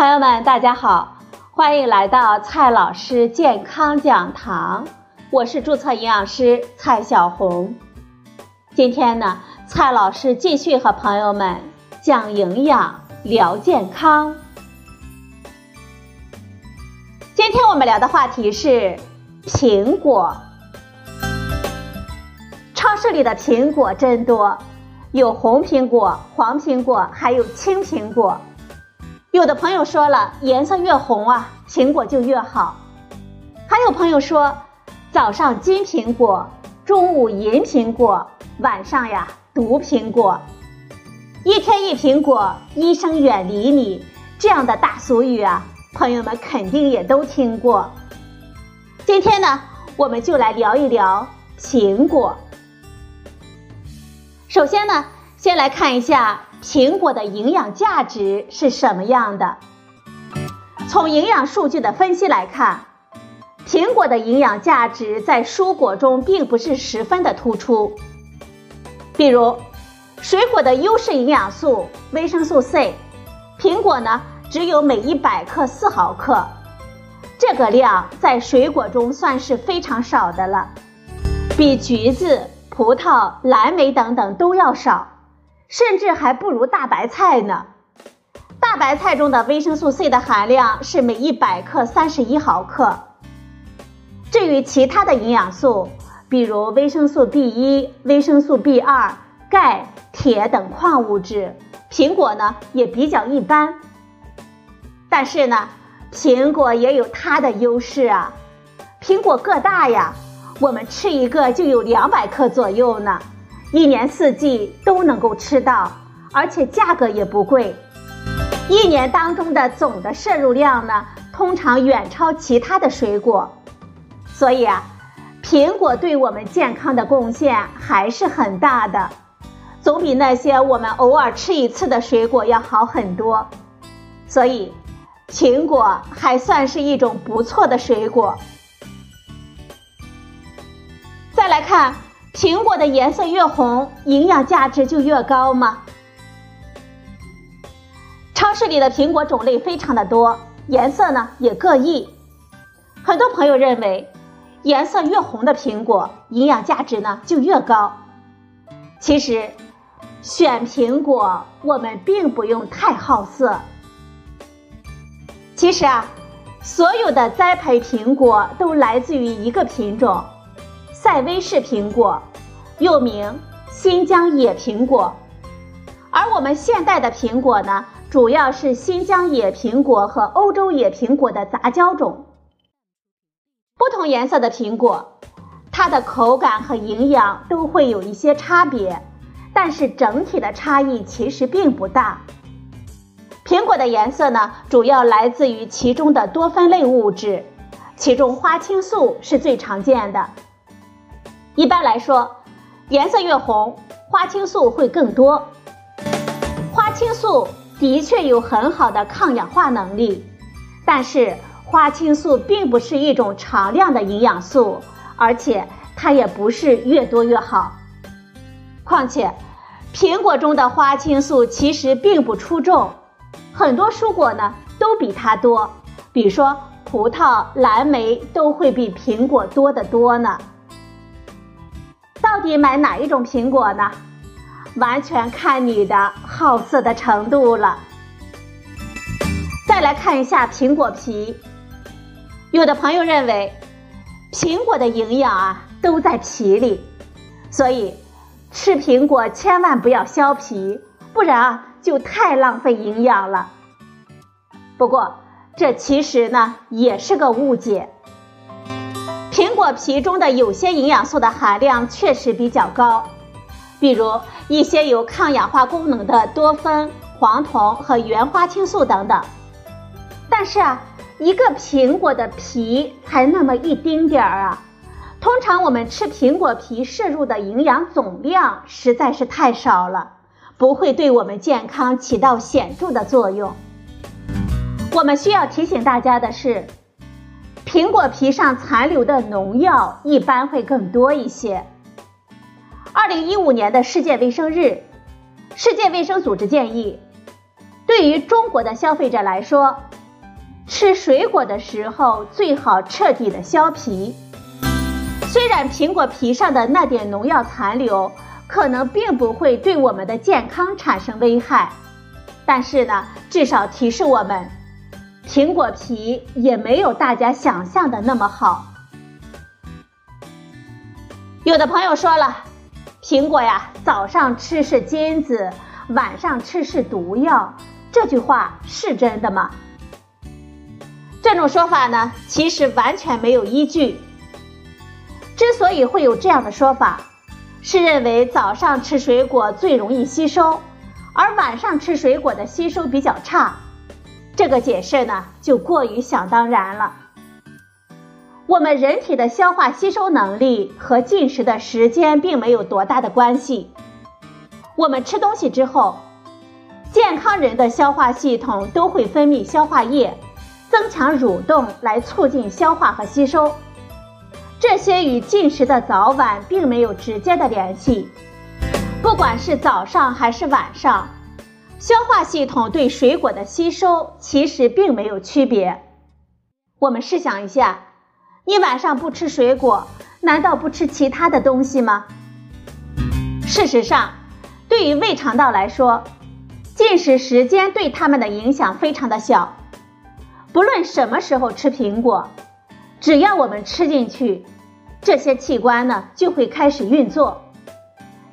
朋友们，大家好，欢迎来到蔡老师健康讲堂，我是注册营养师蔡小红。今天呢，蔡老师继续和朋友们讲营养、聊健康。今天我们聊的话题是苹果。超市里的苹果真多，有红苹果、黄苹果，还有青苹果。有的朋友说了，颜色越红啊，苹果就越好。还有朋友说，早上金苹果，中午银苹果，晚上呀毒苹果。一天一苹果，医生远离你，这样的大俗语啊，朋友们肯定也都听过。今天呢，我们就来聊一聊苹果。首先呢，先来看一下。苹果的营养价值是什么样的？从营养数据的分析来看，苹果的营养价值在蔬果中并不是十分的突出。比如，水果的优势营养素维生素 C，苹果呢只有每一百克四毫克，这个量在水果中算是非常少的了，比橘子、葡萄、蓝莓等等都要少。甚至还不如大白菜呢。大白菜中的维生素 C 的含量是每一百克三十一毫克。至于其他的营养素，比如维生素 B 一、维生素 B 二、钙、铁等矿物质，苹果呢也比较一般。但是呢，苹果也有它的优势啊。苹果个大呀，我们吃一个就有两百克左右呢。一年四季都能够吃到，而且价格也不贵。一年当中的总的摄入量呢，通常远超其他的水果。所以啊，苹果对我们健康的贡献还是很大的，总比那些我们偶尔吃一次的水果要好很多。所以，苹果还算是一种不错的水果。再来看。苹果的颜色越红，营养价值就越高吗？超市里的苹果种类非常的多，颜色呢也各异。很多朋友认为，颜色越红的苹果，营养价值呢就越高。其实，选苹果我们并不用太好色。其实啊，所有的栽培苹果都来自于一个品种。赛威士苹果，又名新疆野苹果，而我们现代的苹果呢，主要是新疆野苹果和欧洲野苹果的杂交种。不同颜色的苹果，它的口感和营养都会有一些差别，但是整体的差异其实并不大。苹果的颜色呢，主要来自于其中的多酚类物质，其中花青素是最常见的。一般来说，颜色越红，花青素会更多。花青素的确有很好的抗氧化能力，但是花青素并不是一种常量的营养素，而且它也不是越多越好。况且，苹果中的花青素其实并不出众，很多蔬果呢都比它多，比如说葡萄、蓝莓都会比苹果多得多呢。到底买哪一种苹果呢？完全看你的好色的程度了。再来看一下苹果皮，有的朋友认为苹果的营养啊都在皮里，所以吃苹果千万不要削皮，不然啊就太浪费营养了。不过这其实呢也是个误解。果皮中的有些营养素的含量确实比较高，比如一些有抗氧化功能的多酚、黄酮和原花青素等等。但是啊，一个苹果的皮才那么一丁点儿啊，通常我们吃苹果皮摄入的营养总量实在是太少了，不会对我们健康起到显著的作用。我们需要提醒大家的是。苹果皮上残留的农药一般会更多一些。二零一五年的世界卫生日，世界卫生组织建议，对于中国的消费者来说，吃水果的时候最好彻底的削皮。虽然苹果皮上的那点农药残留可能并不会对我们的健康产生危害，但是呢，至少提示我们，苹果皮也没有大家想象的那么好。有的朋友说了，苹果呀，早上吃是金子，晚上吃是毒药，这句话是真的吗？这种说法呢，其实完全没有依据。之所以会有这样的说法，是认为早上吃水果最容易吸收，而晚上吃水果的吸收比较差。这个解释呢，就过于想当然了。我们人体的消化吸收能力和进食的时间并没有多大的关系。我们吃东西之后，健康人的消化系统都会分泌消化液，增强蠕动来促进消化和吸收。这些与进食的早晚并没有直接的联系。不管是早上还是晚上，消化系统对水果的吸收其实并没有区别。我们试想一下。你晚上不吃水果，难道不吃其他的东西吗？事实上，对于胃肠道来说，进食时间对它们的影响非常的小。不论什么时候吃苹果，只要我们吃进去，这些器官呢就会开始运作。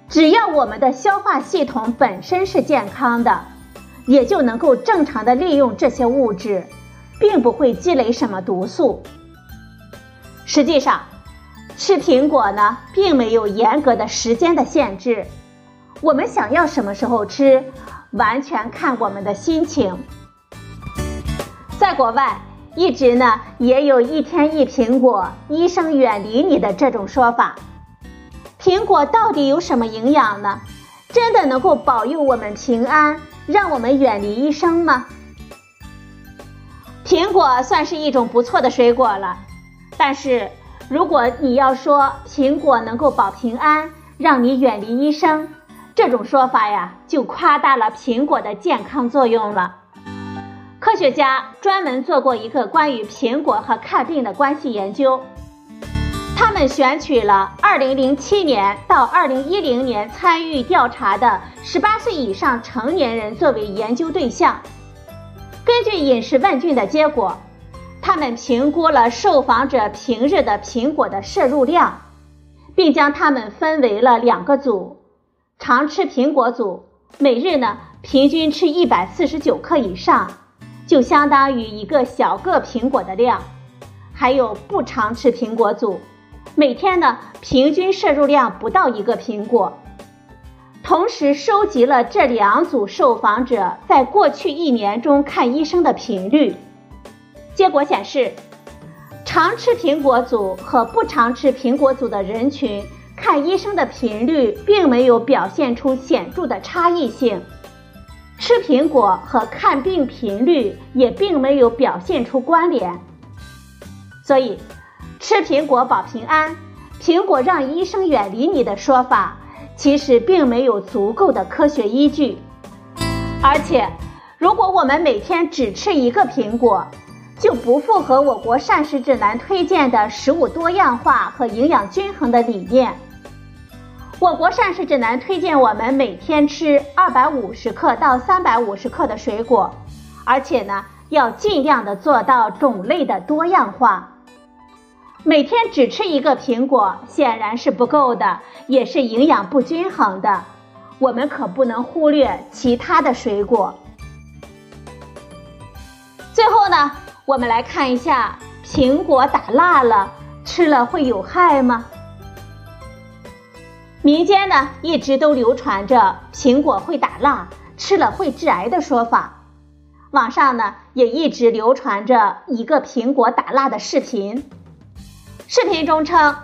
只要我们的消化系统本身是健康的，也就能够正常的利用这些物质，并不会积累什么毒素。实际上，吃苹果呢，并没有严格的时间的限制。我们想要什么时候吃，完全看我们的心情。在国外，一直呢也有一天一苹果，医生远离你的这种说法。苹果到底有什么营养呢？真的能够保佑我们平安，让我们远离医生吗？苹果算是一种不错的水果了。但是，如果你要说苹果能够保平安，让你远离医生，这种说法呀，就夸大了苹果的健康作用了。科学家专门做过一个关于苹果和看病的关系研究，他们选取了2007年到2010年参与调查的18岁以上成年人作为研究对象，根据饮食问卷的结果。他们评估了受访者平日的苹果的摄入量，并将他们分为了两个组：常吃苹果组，每日呢平均吃一百四十九克以上，就相当于一个小个苹果的量；还有不常吃苹果组，每天呢平均摄入量不到一个苹果。同时收集了这两组受访者在过去一年中看医生的频率。结果显示，常吃苹果组和不常吃苹果组的人群看医生的频率并没有表现出显著的差异性，吃苹果和看病频率也并没有表现出关联。所以，吃苹果保平安，苹果让医生远离你的说法，其实并没有足够的科学依据。而且，如果我们每天只吃一个苹果，就不符合我国膳食指南推荐的食物多样化和营养均衡的理念。我国膳食指南推荐我们每天吃二百五十克到三百五十克的水果，而且呢要尽量的做到种类的多样化。每天只吃一个苹果显然是不够的，也是营养不均衡的。我们可不能忽略其他的水果。最后呢？我们来看一下，苹果打蜡了，吃了会有害吗？民间呢一直都流传着苹果会打蜡，吃了会致癌的说法。网上呢也一直流传着一个苹果打蜡的视频，视频中称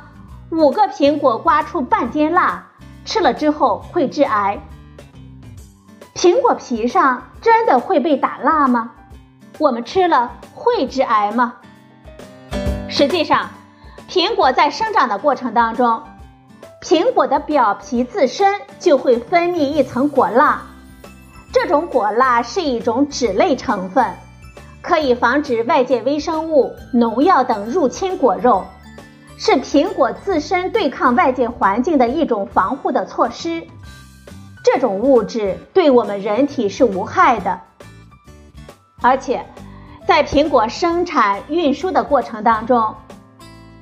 五个苹果刮出半斤蜡，吃了之后会致癌。苹果皮上真的会被打蜡吗？我们吃了会致癌吗？实际上，苹果在生长的过程当中，苹果的表皮自身就会分泌一层果蜡，这种果蜡是一种脂类成分，可以防止外界微生物、农药等入侵果肉，是苹果自身对抗外界环境的一种防护的措施。这种物质对我们人体是无害的，而且在苹果生产运输的过程当中，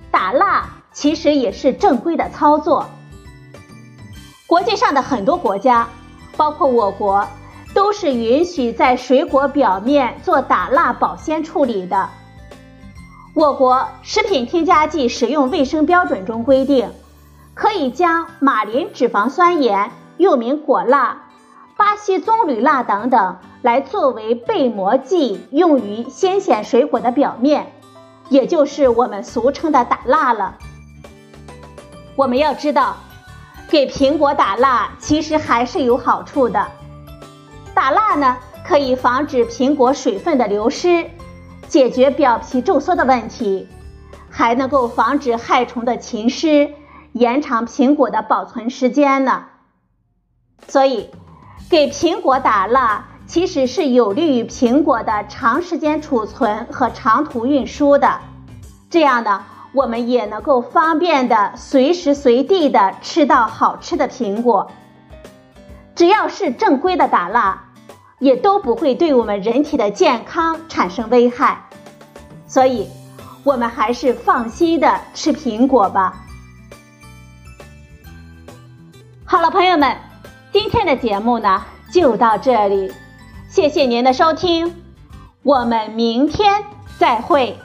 打蜡其实也是正规的操作。国际上的很多国家，包括我国，都是允许在水果表面做打蜡保鲜处理的。我国食品添加剂使用卫生标准中规定，可以将马林脂肪酸盐。又名果蜡、巴西棕榈蜡等等，来作为被膜剂，用于鲜鲜水果的表面，也就是我们俗称的打蜡了。我们要知道，给苹果打蜡其实还是有好处的。打蜡呢，可以防止苹果水分的流失，解决表皮皱缩的问题，还能够防止害虫的侵蚀，延长苹果的保存时间呢。所以，给苹果打蜡其实是有利于苹果的长时间储存和长途运输的。这样呢，我们也能够方便的随时随地的吃到好吃的苹果。只要是正规的打蜡，也都不会对我们人体的健康产生危害。所以，我们还是放心的吃苹果吧。好了，朋友们。今天的节目呢，就到这里，谢谢您的收听，我们明天再会。